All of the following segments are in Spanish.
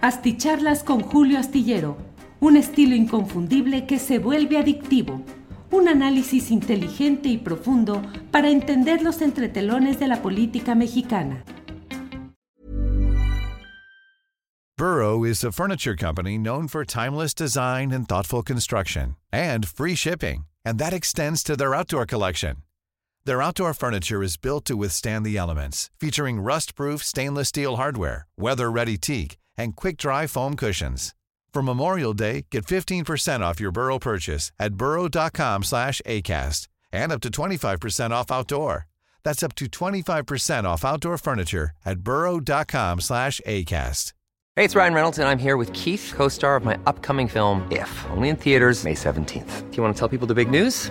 Asticharlas con Julio Astillero, un estilo inconfundible que se vuelve adictivo. Un análisis inteligente y profundo para entender los entretelones de la política mexicana. Burrow is a furniture company known for timeless design and thoughtful construction, and free shipping, and that extends to their outdoor collection. Their outdoor furniture is built to withstand the elements, featuring rust-proof stainless steel hardware, weather-ready teak, and quick-dry foam cushions. For Memorial Day, get 15% off your Burrow purchase at burrow.com slash ACAST and up to 25% off outdoor. That's up to 25% off outdoor furniture at burrow.com slash ACAST. Hey, it's Ryan Reynolds, and I'm here with Keith, co-star of my upcoming film, If, only in theaters May 17th. Do you want to tell people the big news?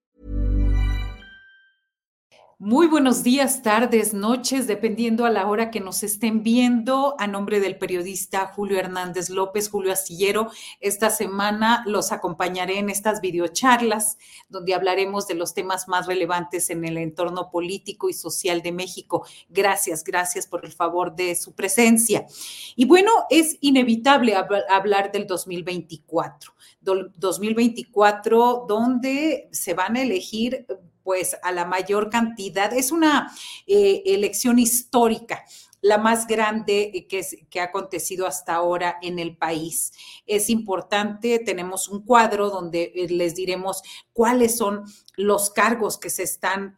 Muy buenos días, tardes, noches, dependiendo a la hora que nos estén viendo. A nombre del periodista Julio Hernández López, Julio Astillero, esta semana los acompañaré en estas videocharlas donde hablaremos de los temas más relevantes en el entorno político y social de México. Gracias, gracias por el favor de su presencia. Y bueno, es inevitable hablar del 2024. 2024, donde se van a elegir pues a la mayor cantidad. Es una eh, elección histórica la más grande eh, que, ha acontecido hasta ahora en el país. Es importante, tenemos un cuadro donde eh, les diremos cuáles son los cargos que se están...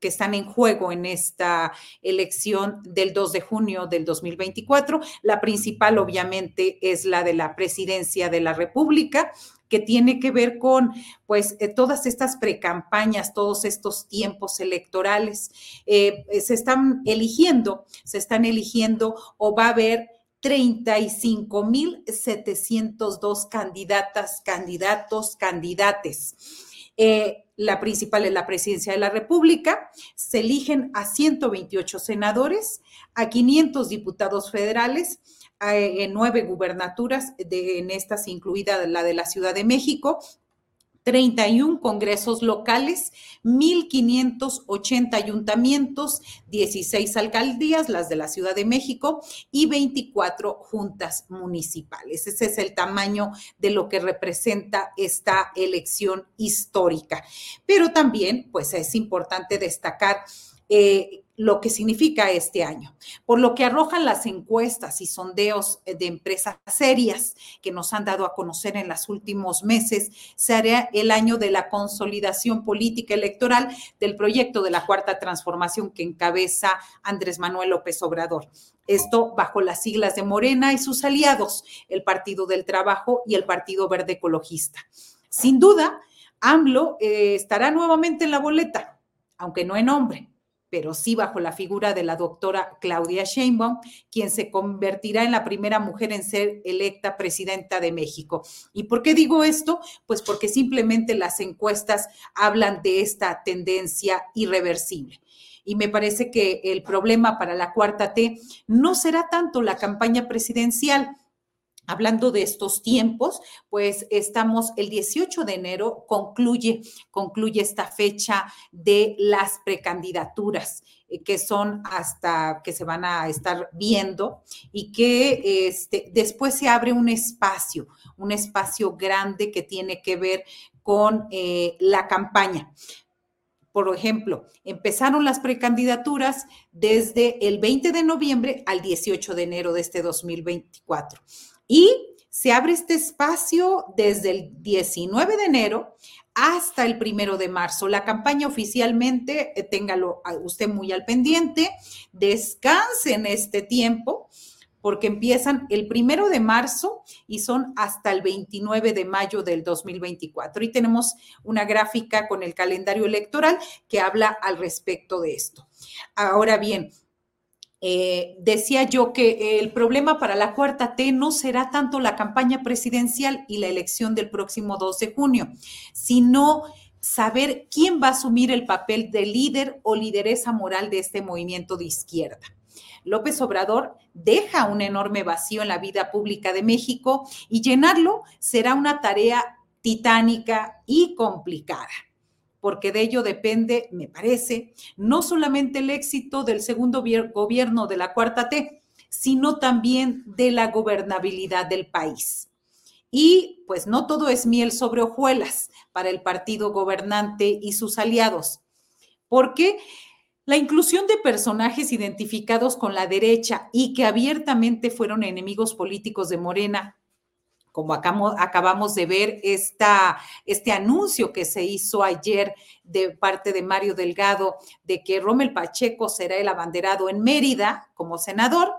que están en juego en esta elección del 2 de junio del 2024. La principal, obviamente, es la de la presidencia de la República que tiene que ver con pues eh, todas estas precampañas, todos estos tiempos electorales. Eh, eh, se están eligiendo, se están eligiendo o va a haber 35.702 candidatas, candidatos, candidates. La principal es la presidencia de la República. Se eligen a 128 senadores, a 500 diputados federales, en nueve gubernaturas, de, en estas incluida la de la Ciudad de México, 31 congresos locales, 1.580 ayuntamientos, 16 alcaldías, las de la Ciudad de México, y 24 juntas municipales. Ese es el tamaño de lo que representa esta elección histórica. Pero también, pues es importante destacar eh, lo que significa este año, por lo que arrojan las encuestas y sondeos de empresas serias que nos han dado a conocer en los últimos meses, se hará el año de la consolidación política electoral del proyecto de la Cuarta Transformación que encabeza Andrés Manuel López Obrador. Esto bajo las siglas de Morena y sus aliados, el Partido del Trabajo y el Partido Verde Ecologista. Sin duda, AMLO eh, estará nuevamente en la boleta, aunque no en nombre pero sí bajo la figura de la doctora Claudia Sheinbaum, quien se convertirá en la primera mujer en ser electa presidenta de México. ¿Y por qué digo esto? Pues porque simplemente las encuestas hablan de esta tendencia irreversible. Y me parece que el problema para la cuarta T no será tanto la campaña presidencial, Hablando de estos tiempos, pues estamos el 18 de enero, concluye, concluye esta fecha de las precandidaturas eh, que son hasta que se van a estar viendo y que este, después se abre un espacio, un espacio grande que tiene que ver con eh, la campaña. Por ejemplo, empezaron las precandidaturas desde el 20 de noviembre al 18 de enero de este 2024. Y se abre este espacio desde el 19 de enero hasta el primero de marzo. La campaña oficialmente, eh, téngalo usted muy al pendiente, descanse en este tiempo porque empiezan el primero de marzo y son hasta el 29 de mayo del 2024. Y tenemos una gráfica con el calendario electoral que habla al respecto de esto. Ahora bien, eh, decía yo que el problema para la cuarta T no será tanto la campaña presidencial y la elección del próximo 2 de junio, sino saber quién va a asumir el papel de líder o lideresa moral de este movimiento de izquierda. López Obrador deja un enorme vacío en la vida pública de México y llenarlo será una tarea titánica y complicada porque de ello depende, me parece, no solamente el éxito del segundo gobierno de la cuarta T, sino también de la gobernabilidad del país. Y pues no todo es miel sobre hojuelas para el partido gobernante y sus aliados, porque la inclusión de personajes identificados con la derecha y que abiertamente fueron enemigos políticos de Morena, como acabamos de ver esta, este anuncio que se hizo ayer de parte de Mario Delgado de que Rommel Pacheco será el abanderado en Mérida como senador,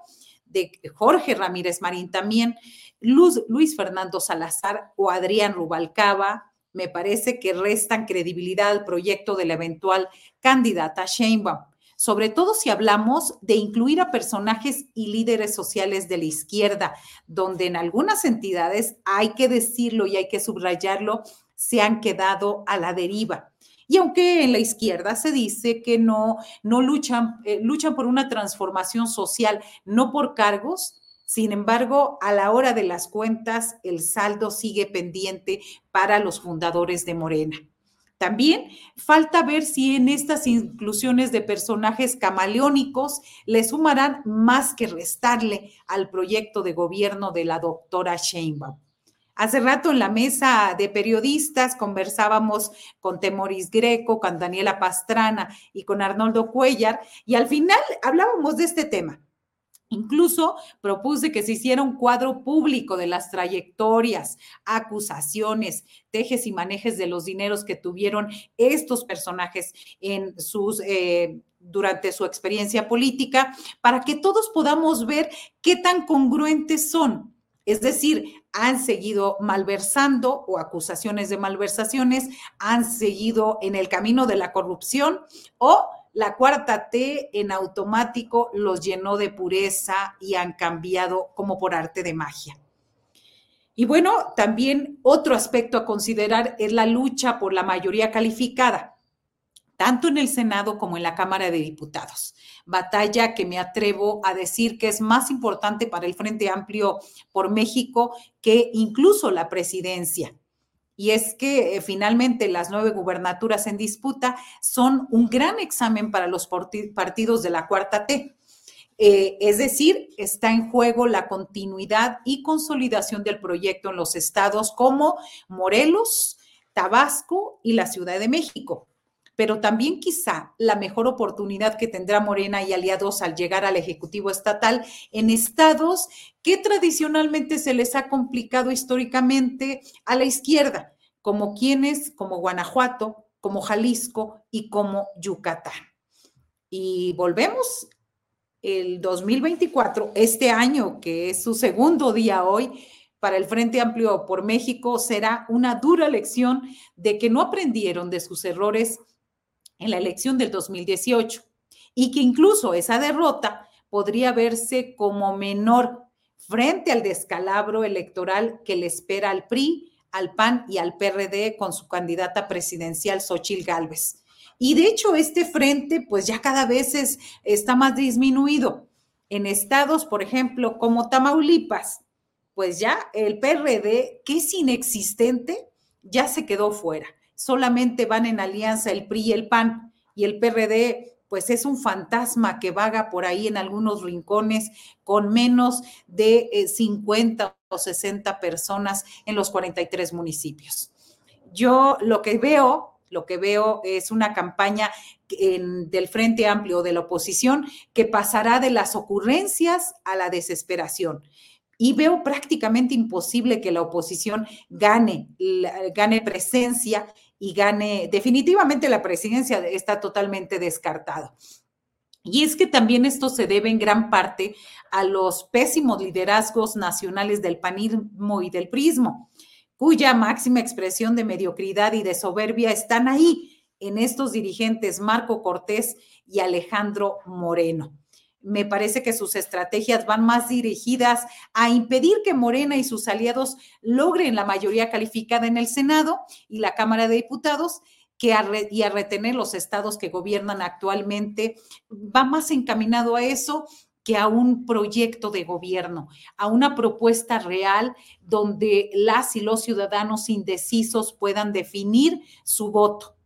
de Jorge Ramírez Marín también, Luis Fernando Salazar o Adrián Rubalcaba, me parece que restan credibilidad al proyecto de la eventual candidata Sheinbaum, sobre todo si hablamos de incluir a personajes y líderes sociales de la izquierda, donde en algunas entidades, hay que decirlo y hay que subrayarlo, se han quedado a la deriva. Y aunque en la izquierda se dice que no, no luchan, eh, luchan por una transformación social, no por cargos, sin embargo, a la hora de las cuentas, el saldo sigue pendiente para los fundadores de Morena. También falta ver si en estas inclusiones de personajes camaleónicos le sumarán más que restarle al proyecto de gobierno de la doctora Sheinbaum. Hace rato en la mesa de periodistas conversábamos con Temoris Greco, con Daniela Pastrana y con Arnoldo Cuellar y al final hablábamos de este tema Incluso propuse que se hiciera un cuadro público de las trayectorias, acusaciones, tejes y manejes de los dineros que tuvieron estos personajes eh, durante su experiencia política, para que todos podamos ver qué tan congruentes son. Es decir, han seguido malversando o acusaciones de malversaciones, han seguido en el camino de la corrupción o la cuarta T en automático los llenó de pureza y han cambiado como por arte de magia. Y bueno, también otro aspecto a considerar es la lucha por la mayoría calificada, tanto en el Senado como en la Cámara de Diputados. Batalla que me atrevo a decir que es más importante para el Frente Amplio por México que incluso la presidencia y es que eh, finalmente las nueve gubernaturas en disputa son un gran examen para los partidos de la cuarta T. Eh, es decir, está en juego la continuidad y consolidación del proyecto en los estados como Morelos, Tabasco y la Ciudad de México. Pero también quizá la mejor oportunidad que tendrá Morena y aliados al llegar al Ejecutivo Estatal en estados que tradicionalmente se les ha complicado históricamente a la izquierda, como quienes, como Guanajuato, como Jalisco y como Yucatán. Y volvemos el 2024, este año, que es su segundo día hoy, para el Frente Amplio por México, será una dura lección de que no aprendieron de sus errores en la elección del 2018 y que incluso esa derrota podría verse como menor frente al descalabro electoral que le espera al PRI al PAN y al PRD con su candidata presidencial Xochil Gálvez. Y de hecho, este frente, pues ya cada vez está más disminuido. En estados, por ejemplo, como Tamaulipas, pues ya el PRD, que es inexistente, ya se quedó fuera. Solamente van en alianza el PRI y el PAN, y el PRD pues es un fantasma que vaga por ahí en algunos rincones con menos de 50 eh, o 60 personas en los 43 municipios. Yo lo que veo, lo que veo es una campaña del Frente Amplio de la oposición que pasará de las ocurrencias a la desesperación. Y veo prácticamente imposible que la oposición gane, gane presencia y gane definitivamente la presidencia, está totalmente descartado. Y es que también esto se debe en gran parte a los pésimos liderazgos nacionales del panismo y del prismo, cuya máxima expresión de mediocridad y de soberbia están ahí en estos dirigentes Marco Cortés y Alejandro Moreno me parece que sus estrategias van más dirigidas a impedir que Morena y sus aliados logren la mayoría calificada en el Senado y la Cámara de Diputados que y a retener los estados que gobiernan actualmente, va más encaminado a eso que a un proyecto de gobierno, a una propuesta real donde las y los ciudadanos indecisos puedan definir su voto.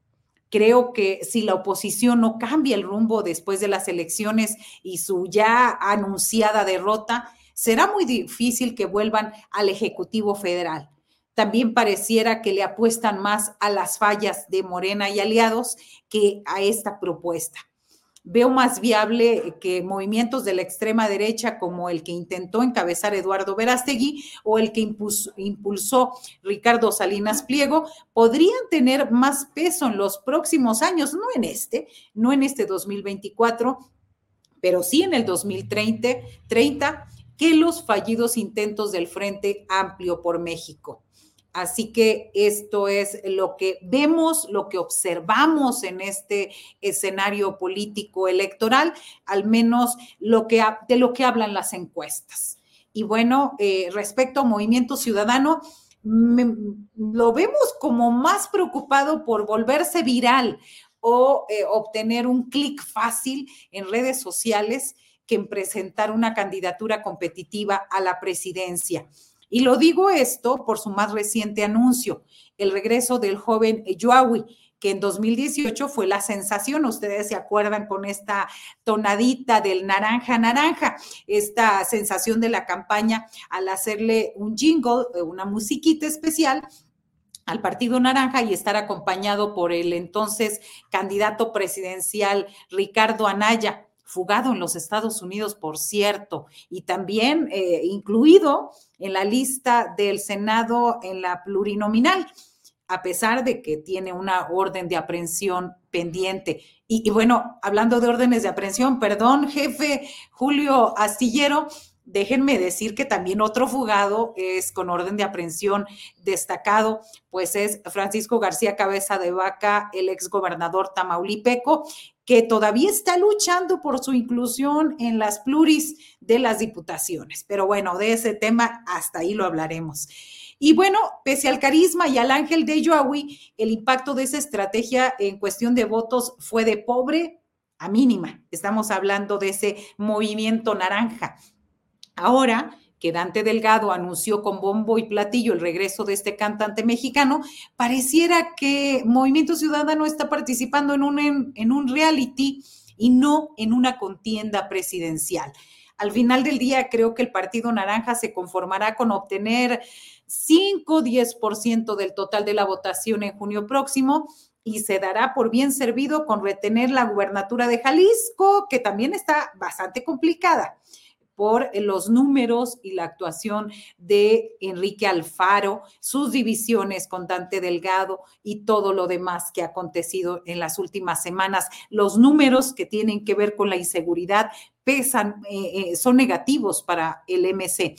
Creo que si la oposición no cambia el rumbo después de las elecciones y su ya anunciada derrota, será muy difícil que vuelvan al Ejecutivo Federal. También pareciera que le apuestan más a las fallas de Morena y aliados que a esta propuesta veo más viable que movimientos de la extrema derecha como el que intentó encabezar Eduardo Verástegui o el que impulsó, Ricardo Salinas Pliego, podrían tener más peso en los próximos años, no en este, no en este 2024, pero sí en el 2030, 30, que los fallidos intentos del Frente Amplio por México. Así que esto es lo que vemos, lo que observamos en este escenario político electoral, al menos lo que, de lo que hablan las encuestas. Y bueno, eh, respecto a Movimiento Ciudadano, lo vemos como más preocupado por volverse viral o eh, obtener un clic fácil en redes sociales que en presentar una candidatura competitiva a la presidencia. Y lo digo esto por su más reciente anuncio, el regreso del joven Yoawi, que en 2018 fue la sensación, ustedes se acuerdan con esta tonadita del naranja naranja, esta sensación de la campaña al hacerle un jingle, eh, una musiquita especial al Partido Naranja y estar acompañado por el entonces candidato presidencial Ricardo Anaya fugado en los Estados Unidos, por cierto, y también eh, incluido en la lista del Senado en la plurinominal, a pesar de que tiene una orden de aprehensión pendiente. Y, y bueno, hablando de órdenes de aprehensión, perdón, jefe Julio Astillero, Déjenme decir que también otro fugado es con orden de aprehensión destacado, pues es Francisco García Cabeza de Vaca, el exgobernador tamaulipeco, que todavía está luchando por su inclusión en las pluris de las diputaciones. Pero bueno, de ese tema hasta ahí lo hablaremos. Y bueno, pese al carisma y al ángel de Yoawi, el impacto de esa estrategia en cuestión de votos fue de pobre a mínima. Estamos hablando de ese movimiento naranja. Ahora que Dante Delgado anunció con bombo y platillo el regreso de este cantante mexicano, pareciera que Movimiento Ciudadano está participando en un, en, un reality y no en una contienda presidencial. Al final del día, creo que el Partido Naranja se conformará con obtener 5 o 10% del total de la votación en junio próximo y se dará por bien servido con retener la gubernatura de Jalisco, que también está bastante complicada por los números y la actuación de Enrique Alfaro, sus divisiones con Dante Delgado y todo lo demás que ha acontecido en las últimas semanas. Los números que tienen que ver con la inseguridad pesan, eh, eh, son negativos para el MC.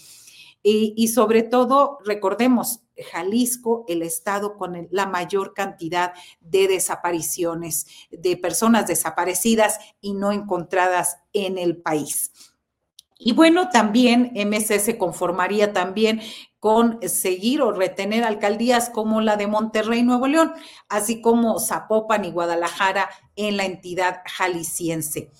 Y, sobre todo, recordemos, Jalisco, el estado con la mayor cantidad de desapariciones, de personas desaparecidas y no encontradas en el país. Y bueno, también MC se conformaría también con seguir o retener alcaldías como la de Monterrey, Nuevo León, así como Zapopan y Guadalajara en la entidad jalisciense.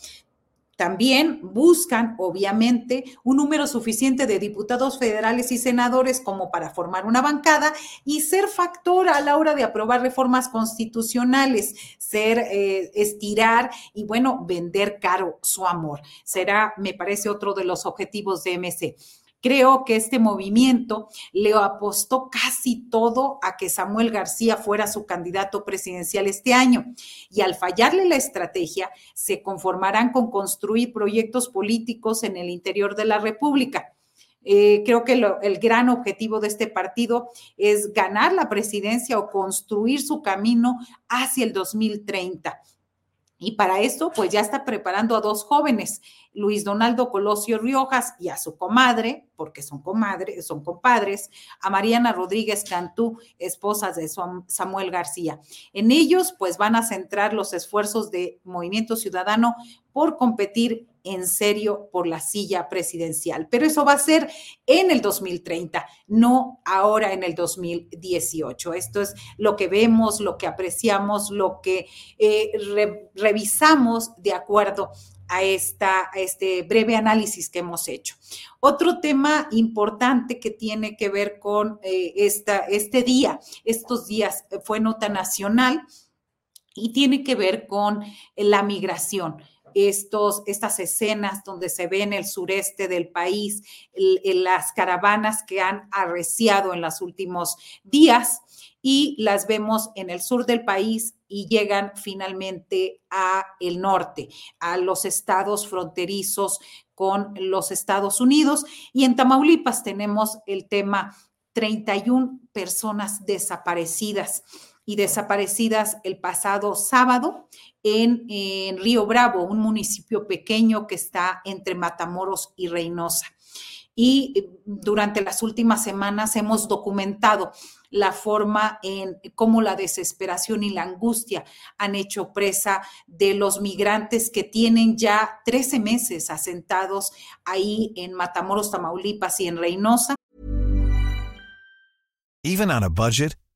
También buscan, obviamente, un número suficiente de diputados federales y senadores como para formar una bancada y ser factor a la hora de aprobar reformas constitucionales, ser, eh, estirar y, bueno, vender caro su amor. Será, me parece, otro de los objetivos de MC. Creo que este movimiento le apostó casi todo a que Samuel García fuera su candidato presidencial este año. Y al fallarle la estrategia, se conformarán con construir proyectos políticos en el interior de la República. Eh, creo que el gran objetivo de este partido es ganar la presidencia o construir su camino hacia el 2030. Y para esto, pues ya está preparando a dos jóvenes, Luis Donaldo Colosio Riojas y a su comadre, porque son comadres, son compadres, a Mariana Rodríguez Cantú, esposas de Samuel García. En ellos, pues van a centrar los esfuerzos de Movimiento Ciudadano por competir en serio por la silla presidencial. Pero eso va a ser en el 2030, no ahora en el 2018. Esto es lo que vemos, lo que apreciamos, lo que eh, revisamos de acuerdo a, este breve análisis que hemos hecho. Otro tema importante que tiene que ver con eh, esta, este día, estos días fue nota nacional y tiene que ver con la migración estos, estas escenas donde se ve en el sureste del país las caravanas que han arreciado en los últimos días y las vemos en el sur del país y llegan finalmente a el norte, a los estados fronterizos con los Estados Unidos. Y en Tamaulipas tenemos el tema 31 personas desaparecidas y desaparecidas el pasado sábado en, Río Bravo, un municipio pequeño que está entre Matamoros y Reynosa. Y eh, durante las últimas semanas hemos documentado la forma en cómo la desesperación y la angustia han hecho presa de los migrantes que tienen ya 13 meses asentados ahí en Matamoros, Tamaulipas y en Reynosa.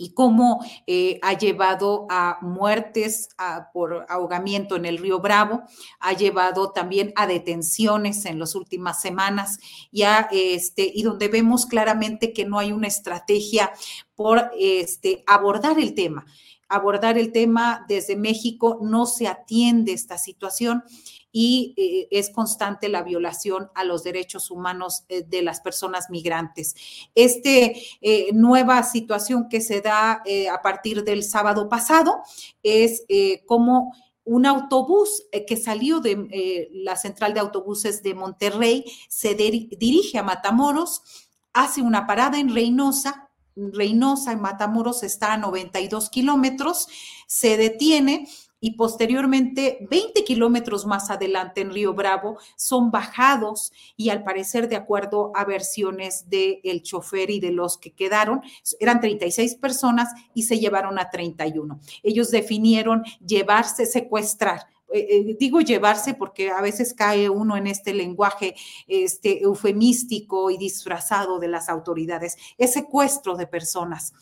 Y cómo eh, ha llevado a muertes por ahogamiento en el río Bravo, ha llevado también a detenciones en las últimas semanas y, este, y donde vemos claramente que no hay una estrategia por este, abordar el tema abordar el tema desde México, no se atiende esta situación y eh, es constante la violación a los derechos humanos eh, de las personas migrantes. Esta eh, nueva situación que se da a partir del sábado pasado es como un autobús que salió de la central de autobuses de Monterrey se dirige a Matamoros, hace una parada en Reynosa, Reynosa en Matamoros está a 92 kilómetros, se detiene y posteriormente 20 kilómetros más adelante en Río Bravo son bajados y al parecer de acuerdo a versiones del el chofer y de los que quedaron, eran 36 personas y se llevaron a 31. Ellos definieron llevarse, secuestrar, eh, eh, digo llevarse porque a veces cae uno en este lenguaje este, eufemístico y disfrazado de las autoridades, es secuestro de personas.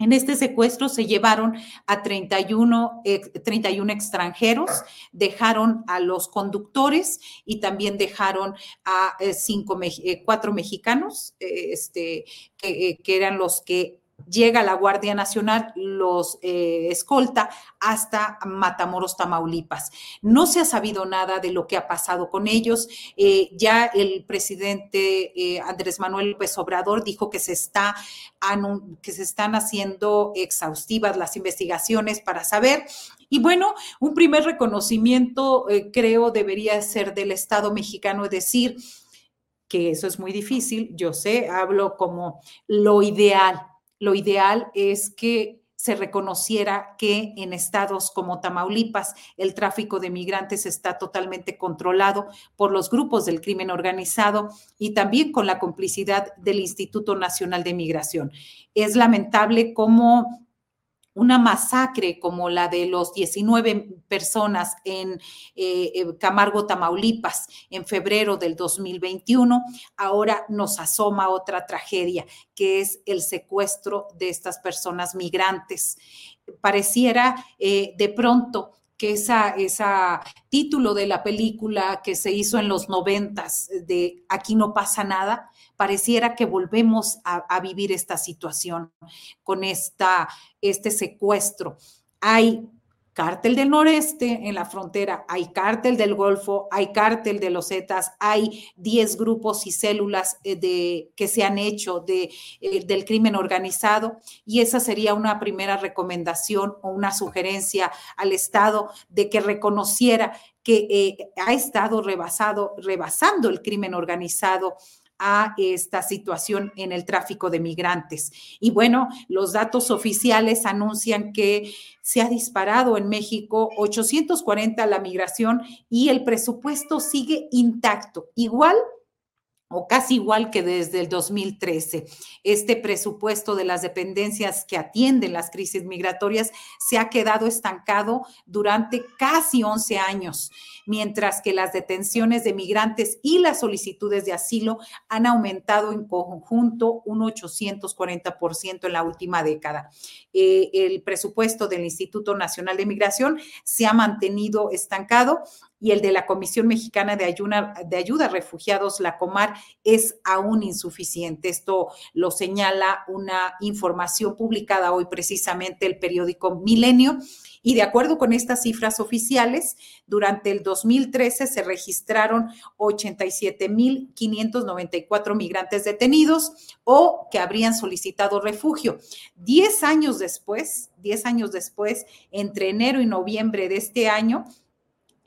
En este secuestro se llevaron a 31, 31 extranjeros, dejaron a los conductores y también dejaron a eh, eh, cuatro mexicanos, eh, este, que, que eran los que llega la Guardia Nacional, los eh, escolta hasta Matamoros, Tamaulipas. No se ha sabido nada de lo que ha pasado con ellos. Eh, ya el presidente eh, Andrés Manuel López Obrador dijo que se, está, que se están haciendo exhaustivas las investigaciones para saber. Y bueno, un primer reconocimiento creo debería ser del Estado mexicano, es decir, que eso es muy difícil, yo sé, hablo como lo ideal, lo ideal es que se reconociera que en estados como Tamaulipas el tráfico de migrantes está totalmente controlado por los grupos del crimen organizado y también con la complicidad del Instituto Nacional de Migración. Es lamentable cómo una masacre como la de los 19 personas en eh, Camargo, Tamaulipas, en febrero del 2021, ahora nos asoma otra tragedia, que es el secuestro de estas personas migrantes. Pareciera eh, de pronto que esa, esa título de la película que se hizo en los noventas de Aquí no pasa nada, pareciera que volvemos a, vivir esta situación con esta, este secuestro. Hay cártel del noreste en la frontera, hay cártel del Golfo, hay cártel de los Zetas, hay 10 grupos y células eh, de, que se han hecho de, eh, del crimen organizado y esa sería una primera recomendación o una sugerencia al Estado de que reconociera que eh, ha estado rebasado, rebasando el crimen organizado a esta situación en el tráfico de migrantes. Y bueno, los datos oficiales anuncian que se ha disparado en México 840 la migración y el presupuesto sigue intacto, igual o casi igual que desde el 2013. Este presupuesto de las dependencias que atienden las crisis migratorias se ha quedado estancado durante casi 11 años, mientras que las detenciones de migrantes y las solicitudes de asilo han aumentado en conjunto un 840% en la última década. Eh, el presupuesto del Instituto Nacional de Migración se ha mantenido estancado y el de la Comisión Mexicana de Ayuda, a Refugiados, la Comar, es aún insuficiente. Esto lo señala una información publicada hoy precisamente el periódico Milenio. Y de acuerdo con estas cifras oficiales, durante el 2013 se registraron 87.594 migrantes detenidos o que habrían solicitado refugio. Diez años después, diez años después, entre enero y noviembre de este año,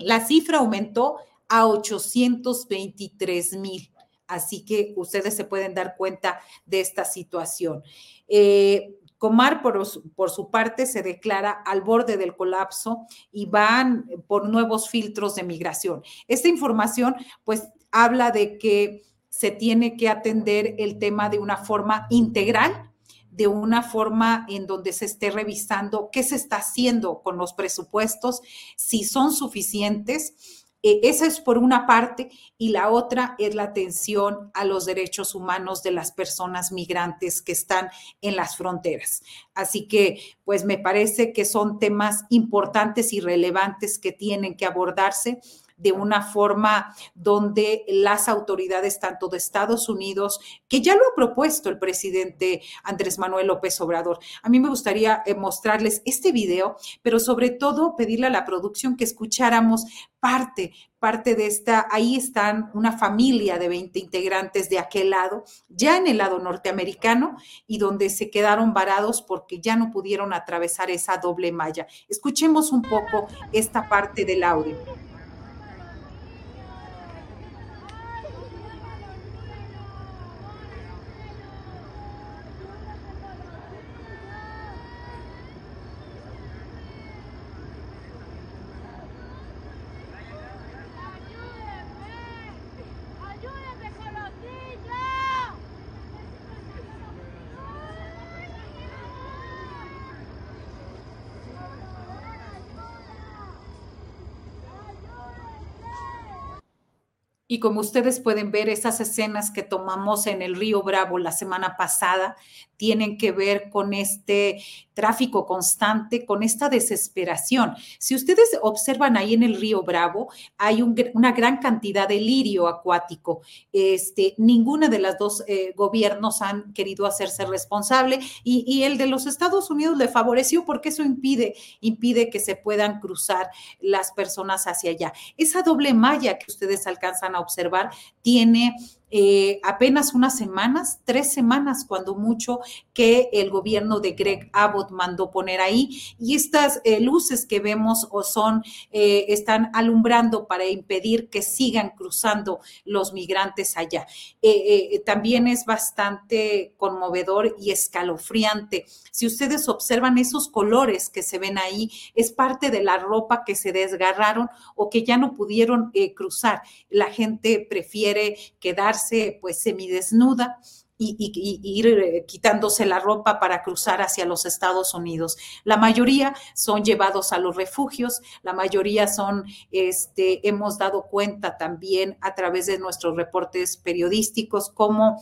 la cifra aumentó a 823 mil. Así que ustedes se pueden dar cuenta de esta situación. Eh, Comar, por, por, su parte, se declara al borde del colapso y van por nuevos filtros de migración. Esta información, pues, habla de que se tiene que atender el tema de una forma integral de una forma en donde se esté revisando qué se está haciendo con los presupuestos, si son suficientes. Eh, esa es por una parte y la otra es la atención a los derechos humanos de las personas migrantes que están en las fronteras. Así que, pues me parece que son temas importantes y relevantes que tienen que abordarse de una forma donde las autoridades, tanto de Estados Unidos, que ya lo ha propuesto el presidente Andrés Manuel López Obrador. A mí me gustaría eh, mostrarles este video, pero sobre todo pedirle a la producción que escucháramos parte, parte de esta, ahí están una familia de 20 integrantes de aquel lado, ya en el lado norteamericano, y donde se quedaron varados porque ya no pudieron atravesar esa doble malla. Escuchemos un poco esta parte del audio. Y como ustedes pueden ver, esas escenas que tomamos en el río Bravo la semana pasada tienen que ver con este tráfico constante, con esta desesperación. Si ustedes observan ahí en el río Bravo, hay una gran cantidad de lirio acuático. Este, ninguna de las dos eh, gobiernos han querido hacerse responsable y, y, el de los Estados Unidos le favoreció porque eso impide, impide que se puedan cruzar las personas hacia allá. Esa doble malla que ustedes alcanzan a observar tiene eh, apenas unas semanas, tres semanas cuando mucho, que el gobierno de Greg Abbott mandó poner ahí. Y estas eh, luces que vemos o son, eh, están alumbrando para impedir que sigan cruzando los migrantes allá. también es bastante conmovedor y escalofriante. Si ustedes observan esos colores que se ven ahí, es parte de la ropa que se desgarraron o que ya no pudieron cruzar. La gente prefiere quedarse pues semidesnuda y, ir eh, quitándose la ropa para cruzar hacia los Estados Unidos. La mayoría son llevados a los refugios, la mayoría son, este, hemos dado cuenta también a través de nuestros reportes periodísticos cómo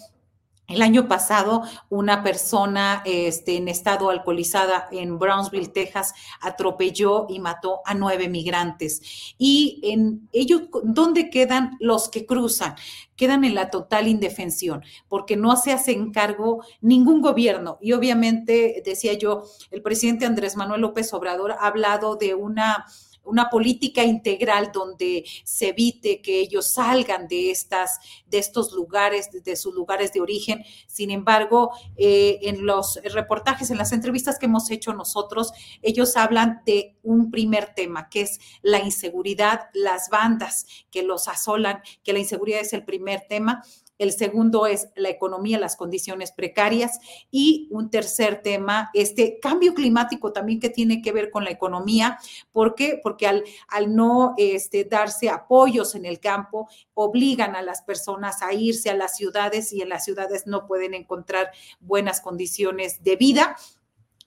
el año pasado, una persona este, en estado alcoholizada en Brownsville, Texas, atropelló y mató a nueve migrantes. Y en ellos, ¿dónde quedan los que cruzan? Quedan en la total indefensión, porque no se hace cargo ningún gobierno. Y obviamente, decía yo, el presidente Andrés Manuel López Obrador ha hablado de una una política integral donde se evite que ellos salgan de estas, de estos lugares, de sus lugares de origen. Sin embargo, eh, en los reportajes, en las entrevistas que hemos hecho nosotros, ellos hablan de un primer tema, que es la inseguridad, las bandas que los asolan, que la inseguridad es el primer tema el segundo es la economía, las condiciones precarias y un tercer tema, este cambio climático también que tiene que ver con la economía. ¿Por qué? Porque al, al no este, darse apoyos en el campo, obligan a las personas a irse a las ciudades y en las ciudades no pueden encontrar buenas condiciones de vida.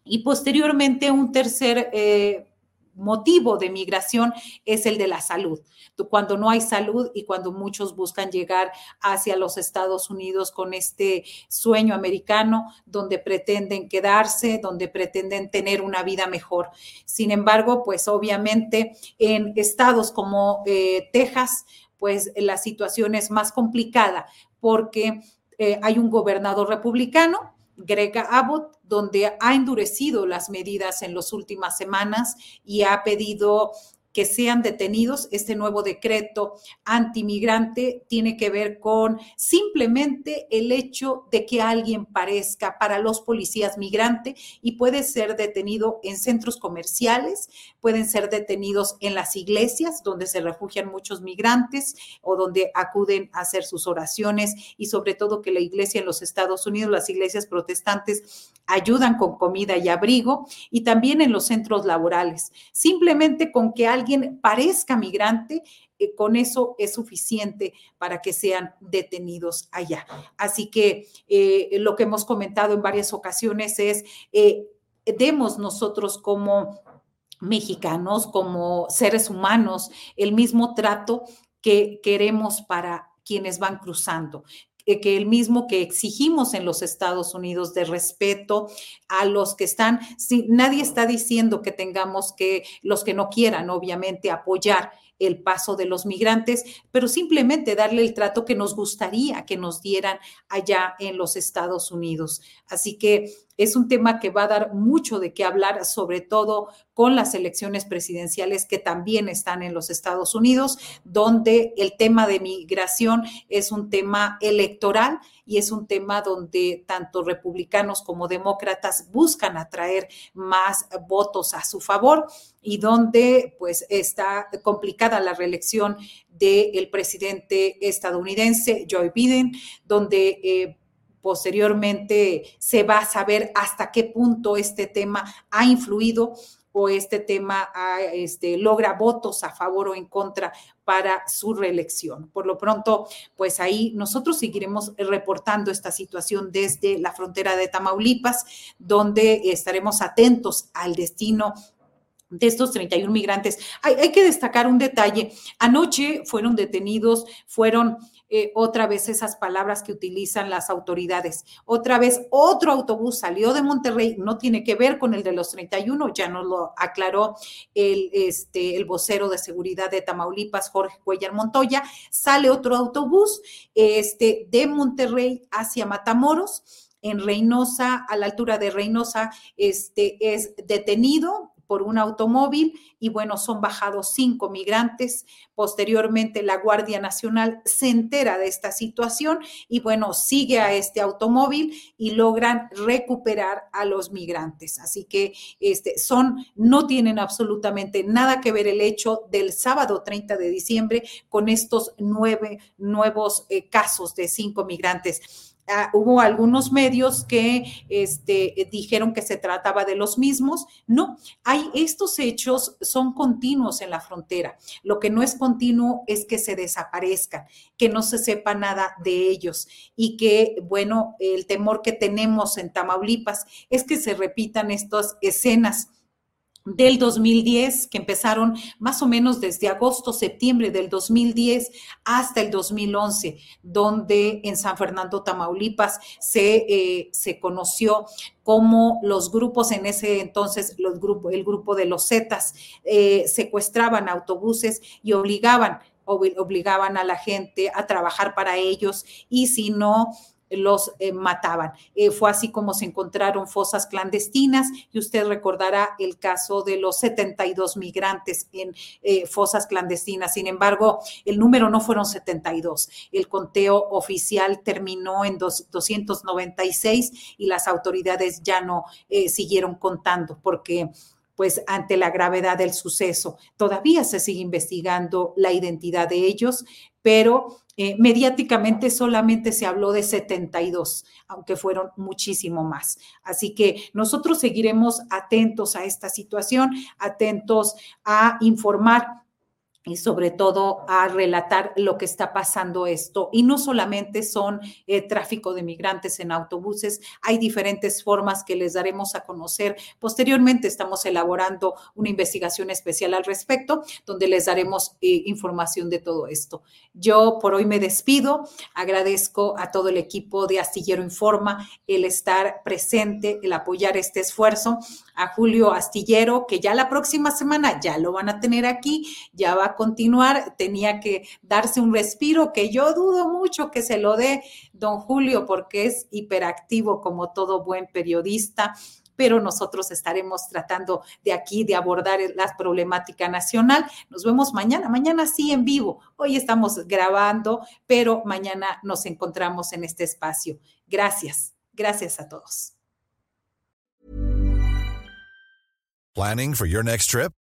Y posteriormente un tercer... Eh, motivo de migración es el de la salud. Cuando no hay salud y cuando muchos buscan llegar hacia los Estados Unidos con este sueño americano donde pretenden quedarse, donde pretenden tener una vida mejor. Sin embargo, pues obviamente en estados como eh, Texas, pues la situación es más complicada porque eh, hay un gobernador republicano Grega Abbott, donde ha endurecido las medidas en las últimas semanas y ha pedido que sean detenidos. Este nuevo decreto antimigrante tiene que ver con simplemente el hecho de que alguien parezca para los policías migrante y puede ser detenido en centros comerciales, pueden ser detenidos en las iglesias donde se refugian muchos migrantes o donde acuden a hacer sus oraciones y sobre todo que la iglesia en los Estados Unidos, las iglesias protestantes ayudan con comida y abrigo y también en los centros laborales. Simplemente con que alguien parezca migrante, eh, con eso es suficiente para que sean detenidos allá. Así que eh, lo que hemos comentado en varias ocasiones es, eh, demos nosotros como mexicanos, como seres humanos, el mismo trato que queremos para quienes van cruzando que el mismo que exigimos en los Estados Unidos de respeto a los que están, si, nadie está diciendo que tengamos que, los que no quieran, obviamente, apoyar el paso de los migrantes, pero simplemente darle el trato que nos gustaría que nos dieran allá en los Estados Unidos. Así que es un tema que va a dar mucho de qué hablar, sobre todo con las elecciones presidenciales que también están en los Estados Unidos, donde el tema de migración es un tema electoral y es un tema donde tanto republicanos como demócratas buscan atraer más votos a su favor y donde pues está complicada la reelección del presidente estadounidense Joe Biden, donde eh, posteriormente se va a saber hasta qué punto este tema ha influido o este tema este, logra votos a favor o en contra para su reelección. Por lo pronto, pues ahí nosotros seguiremos reportando esta situación desde la frontera de Tamaulipas, donde estaremos atentos al destino de estos 31 migrantes. Hay, hay, que destacar un detalle. Anoche fueron detenidos, fueron eh, otra vez esas palabras que utilizan las autoridades. Otra vez otro autobús salió de Monterrey, no tiene que ver con el de los 31, ya nos lo aclaró el, este, el vocero de seguridad de Tamaulipas, Jorge Cuellar Montoya. Sale otro autobús este, de Monterrey hacia Matamoros en Reynosa, a la altura de Reynosa, este, es detenido por un automóvil y bueno, son bajados cinco migrantes. Posteriormente, la Guardia Nacional se entera de esta situación y bueno, sigue a este automóvil y logran recuperar a los migrantes. Así que este, son, no tienen absolutamente nada que ver el hecho del sábado 30 de diciembre con estos nueve nuevos eh, casos de cinco migrantes. Ah, hubo algunos medios que este, dijeron que se trataba de los mismos. No, hay estos hechos son continuos en la frontera. Lo que no es continuo es que se desaparezcan, que no se sepa nada de ellos y que, bueno, el temor que tenemos en Tamaulipas es que se repitan estas escenas del 2010, que empezaron más o menos desde agosto, septiembre del 2010 hasta el 2011, donde en San Fernando, Tamaulipas, se, eh, se conoció cómo los grupos en ese entonces, los grupo, el grupo de los Zetas, eh, secuestraban autobuses y obligaban, obligaban a la gente a trabajar para ellos y si no, los eh, mataban. Eh, fue así como se encontraron fosas clandestinas y usted recordará el caso de los 72 migrantes en eh, fosas clandestinas. Sin embargo, el número no fueron 72. El conteo oficial terminó en 296 y las autoridades ya no siguieron contando porque pues ante la gravedad del suceso. Todavía se sigue investigando la identidad de ellos, pero eh, mediáticamente solamente se habló de 72, aunque fueron muchísimo más. Así que nosotros seguiremos atentos a esta situación, atentos a informar y sobre todo a relatar lo que está pasando esto. Y no solamente son eh, tráfico de migrantes en autobuses, hay diferentes formas que les daremos a conocer. Posteriormente estamos elaborando una investigación especial al respecto, donde les daremos eh, información de todo esto. Yo por hoy me despido, agradezco a todo el equipo de Astillero Informa el estar presente, el apoyar este esfuerzo, a Julio Astillero, que ya la próxima semana ya lo van a tener aquí, ya va continuar, tenía que darse un respiro, que yo dudo mucho que se lo dé don Julio, porque es hiperactivo como todo buen periodista pero nosotros estaremos tratando de aquí de abordar la problemática nacional. Nos vemos mañana, mañana sí en vivo. Hoy estamos grabando, pero mañana nos encontramos en este espacio. Gracias, gracias a todos. Planning for your next trip?